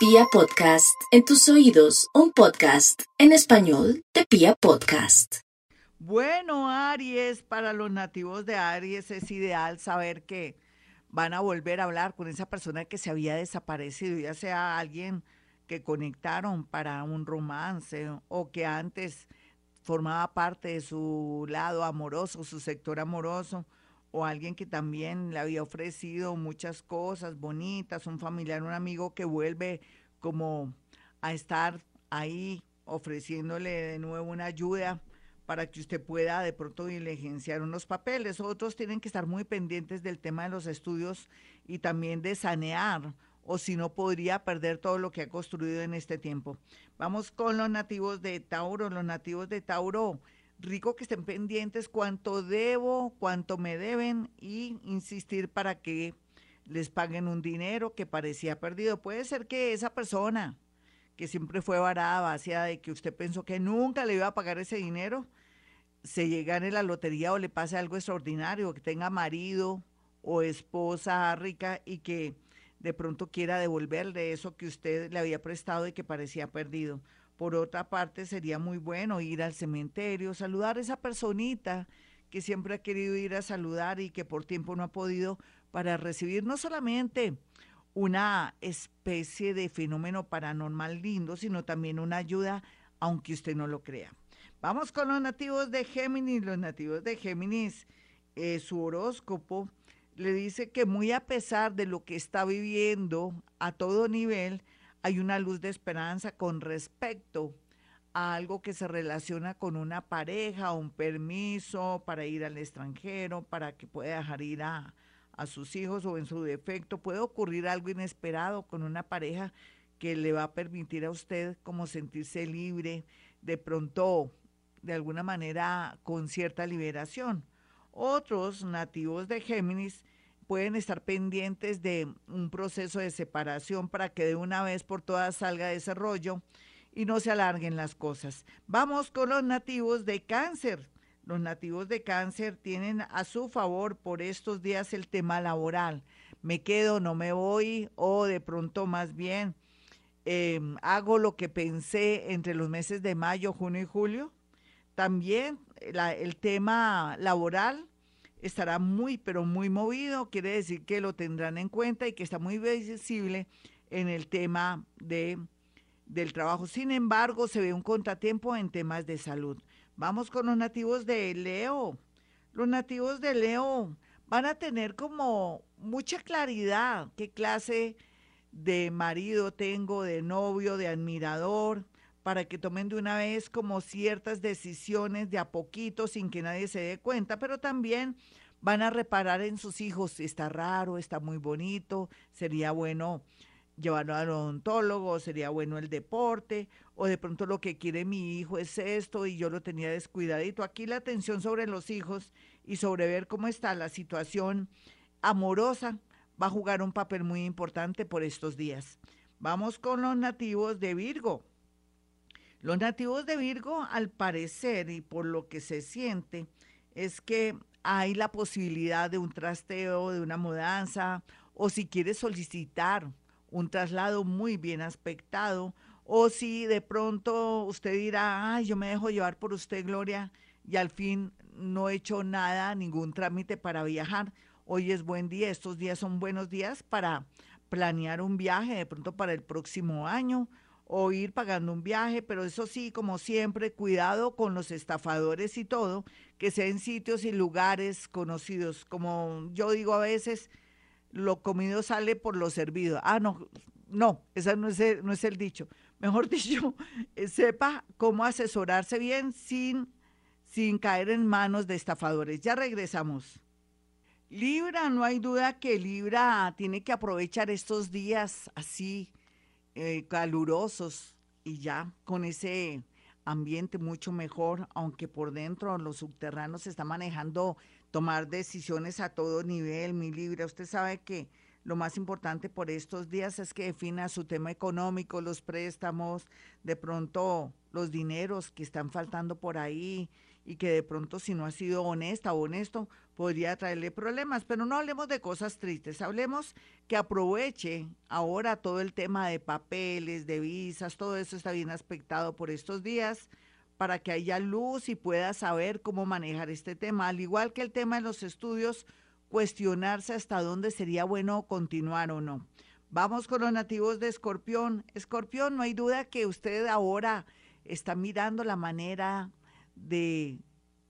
Pia Podcast, en tus oídos, un podcast en español de Pia Podcast. Bueno, Aries, para los nativos de Aries es ideal saber que van a volver a hablar con esa persona que se había desaparecido, ya sea alguien que conectaron para un romance o que antes formaba parte de su lado amoroso, su sector amoroso, o alguien que también le había ofrecido muchas cosas bonitas, un familiar, un amigo que vuelve como a estar ahí ofreciéndole de nuevo una ayuda para que usted pueda de pronto diligenciar unos papeles. Otros tienen que estar muy pendientes del tema de los estudios y también de sanear, o si no podría perder todo lo que ha construido en este tiempo. Vamos con los nativos de Tauro. Los nativos de Tauro rico que estén pendientes cuánto debo, cuánto me deben y insistir para que les paguen un dinero que parecía perdido. Puede ser que esa persona que siempre fue varada, vacía de que usted pensó que nunca le iba a pagar ese dinero, se llega en la lotería o le pase algo extraordinario, que tenga marido o esposa rica y que de pronto quiera devolverle eso que usted le había prestado y que parecía perdido. Por otra parte, sería muy bueno ir al cementerio, saludar a esa personita que siempre ha querido ir a saludar y que por tiempo no ha podido para recibir no solamente una especie de fenómeno paranormal lindo, sino también una ayuda, aunque usted no lo crea. Vamos con los nativos de Géminis. Los nativos de Géminis, eh, su horóscopo le dice que muy a pesar de lo que está viviendo a todo nivel, hay una luz de esperanza con respecto a algo que se relaciona con una pareja, un permiso para ir al extranjero, para que pueda dejar ir a, a sus hijos o en su defecto. Puede ocurrir algo inesperado con una pareja que le va a permitir a usted como sentirse libre, de pronto, de alguna manera, con cierta liberación. Otros nativos de Géminis pueden estar pendientes de un proceso de separación para que de una vez por todas salga de ese rollo y no se alarguen las cosas. Vamos con los nativos de cáncer. Los nativos de cáncer tienen a su favor por estos días el tema laboral. Me quedo, no me voy o de pronto más bien em, hago lo que pensé entre los meses de mayo, junio y julio. También el tema laboral estará muy, pero muy movido, quiere decir que lo tendrán en cuenta y que está muy visible en el tema de, del trabajo. Sin embargo, se ve un contratiempo en temas de salud. Vamos con los nativos de Leo. Los nativos de Leo van a tener como mucha claridad qué clase de marido tengo, de novio, de admirador, para que tomen de una vez como ciertas decisiones de a poquito sin que nadie se dé cuenta, pero también van a reparar en sus hijos, está raro, está muy bonito, sería bueno llevarlo al odontólogo, sería bueno el deporte, o de pronto lo que quiere mi hijo es esto y yo lo tenía descuidadito. Aquí la atención sobre los hijos y sobre ver cómo está la situación amorosa va a jugar un papel muy importante por estos días. Vamos con los nativos de Virgo. Los nativos de Virgo, al parecer y por lo que se siente, es que hay la posibilidad de un trasteo, de una mudanza, o si quiere solicitar un traslado muy bien aspectado, o si de pronto usted dirá, ay, yo me dejo llevar por usted, Gloria, y al fin no he hecho nada, ningún trámite para viajar. Hoy es buen día, estos días son buenos días para planear un viaje, de pronto para el próximo año, o ir pagando un viaje, pero eso sí, como siempre, cuidado con los estafadores y todo, que sea en sitios y lugares conocidos. Como yo digo a veces, lo comido sale por lo servido. Ah, no, no, ese no es el, no es el dicho. Mejor dicho, eh, sepa cómo asesorarse bien sin, sin caer en manos de estafadores. Ya regresamos. Libra, no hay duda que Libra tiene que aprovechar estos días así eh, calurosos y ya con ese ambiente mucho mejor, aunque por dentro los subterráneos se está manejando tomar decisiones a todo nivel, mi Libra. Usted sabe que lo más importante por estos días es que defina su tema económico, los préstamos, de pronto los dineros que están faltando por ahí y que de pronto si no ha sido honesta o honesto podría traerle problemas. Pero no hablemos de cosas tristes, hablemos que aproveche ahora todo el tema de papeles, de visas, todo eso está bien aspectado por estos días para que haya luz y pueda saber cómo manejar este tema, al igual que el tema de los estudios, cuestionarse hasta dónde sería bueno continuar o no. Vamos con los nativos de Escorpión. Escorpión, no hay duda que usted ahora está mirando la manera de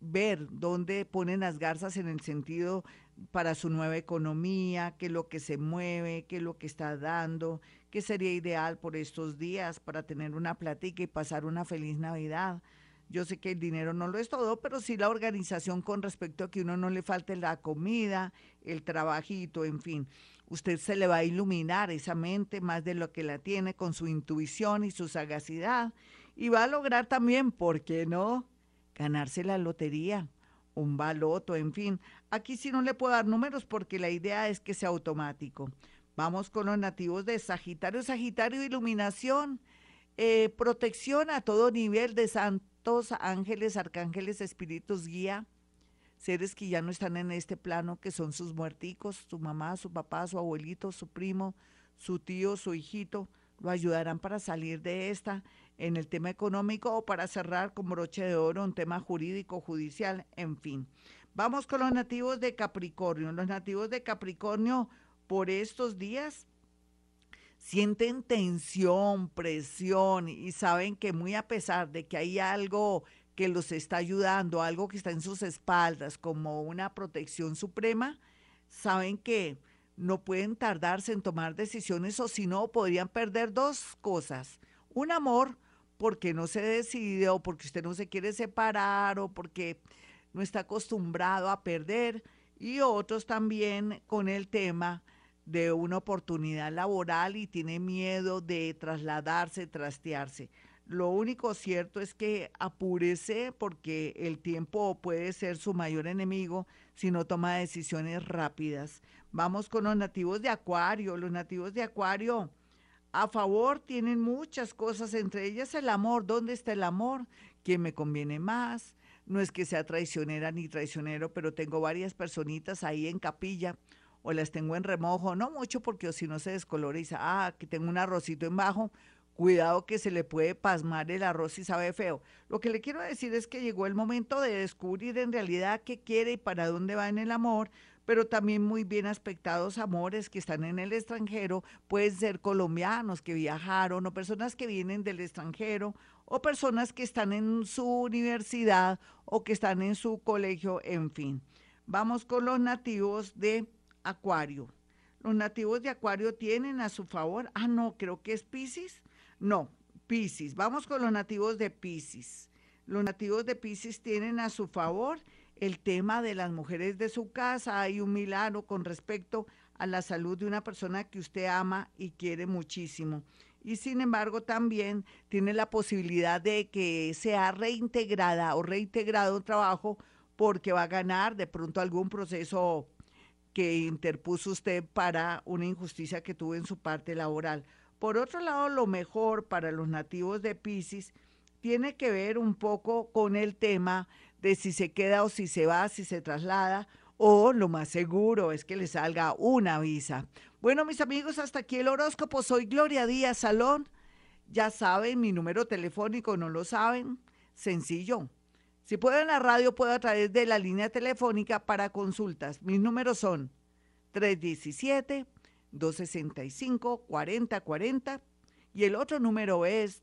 ver dónde ponen las garzas en el sentido para su nueva economía, qué es lo que se mueve, qué es lo que está dando, qué sería ideal por estos días para tener una plática y pasar una feliz Navidad. Yo sé que el dinero no lo es todo, pero sí la organización con respecto a que uno no le falte la comida, el trabajito, en fin. Usted se le va a iluminar esa mente más de lo que la tiene con su intuición y su sagacidad y va a lograr también, ¿por qué no? Ganarse la lotería, un baloto, en fin. Aquí sí no le puedo dar números porque la idea es que sea automático. Vamos con los nativos de Sagitario. Sagitario, iluminación, eh, protección a todo nivel de santos, ángeles, arcángeles, espíritus, guía, seres que ya no están en este plano, que son sus muerticos, su mamá, su papá, su abuelito, su primo, su tío, su hijito, lo ayudarán para salir de esta en el tema económico o para cerrar con broche de oro un tema jurídico, judicial, en fin. Vamos con los nativos de Capricornio. Los nativos de Capricornio por estos días sienten tensión, presión y saben que muy a pesar de que hay algo que los está ayudando, algo que está en sus espaldas como una protección suprema, saben que no pueden tardarse en tomar decisiones o si no podrían perder dos cosas. Un amor porque no se decide o porque usted no se quiere separar o porque no está acostumbrado a perder y otros también con el tema de una oportunidad laboral y tiene miedo de trasladarse, trastearse. Lo único cierto es que apúrese porque el tiempo puede ser su mayor enemigo si no toma decisiones rápidas. Vamos con los nativos de Acuario. Los nativos de Acuario a favor tienen muchas cosas, entre ellas el amor. ¿Dónde está el amor? ¿Quién me conviene más? No es que sea traicionera ni traicionero, pero tengo varias personitas ahí en capilla o las tengo en remojo, no mucho porque si no se descoloriza, ah, que tengo un arrocito en bajo, cuidado que se le puede pasmar el arroz y sabe feo. Lo que le quiero decir es que llegó el momento de descubrir en realidad qué quiere y para dónde va en el amor, pero también muy bien aspectados amores que están en el extranjero, pueden ser colombianos que viajaron o personas que vienen del extranjero o personas que están en su universidad o que están en su colegio, en fin. Vamos con los nativos de Acuario. Los nativos de Acuario tienen a su favor, ah, no, creo que es Pisces no, Pisces. Vamos con los nativos de Pisces. Los nativos de Pisces tienen a su favor el tema de las mujeres de su casa. Hay un milagro con respecto a la salud de una persona que usted ama y quiere muchísimo. Y sin embargo también tiene la posibilidad de que sea reintegrada o reintegrado un trabajo porque va a ganar de pronto algún proceso que interpuso usted para una injusticia que tuvo en su parte laboral. Por otro lado, lo mejor para los nativos de Pisces tiene que ver un poco con el tema de si se queda o si se va, si se traslada, o lo más seguro es que le salga una visa. Bueno, mis amigos, hasta aquí el horóscopo. Soy Gloria Díaz Salón. Ya saben, mi número telefónico, ¿no lo saben? Sencillo. Si puedo en la radio, puedo a través de la línea telefónica para consultas. Mis números son 317 265-4040 y el otro número es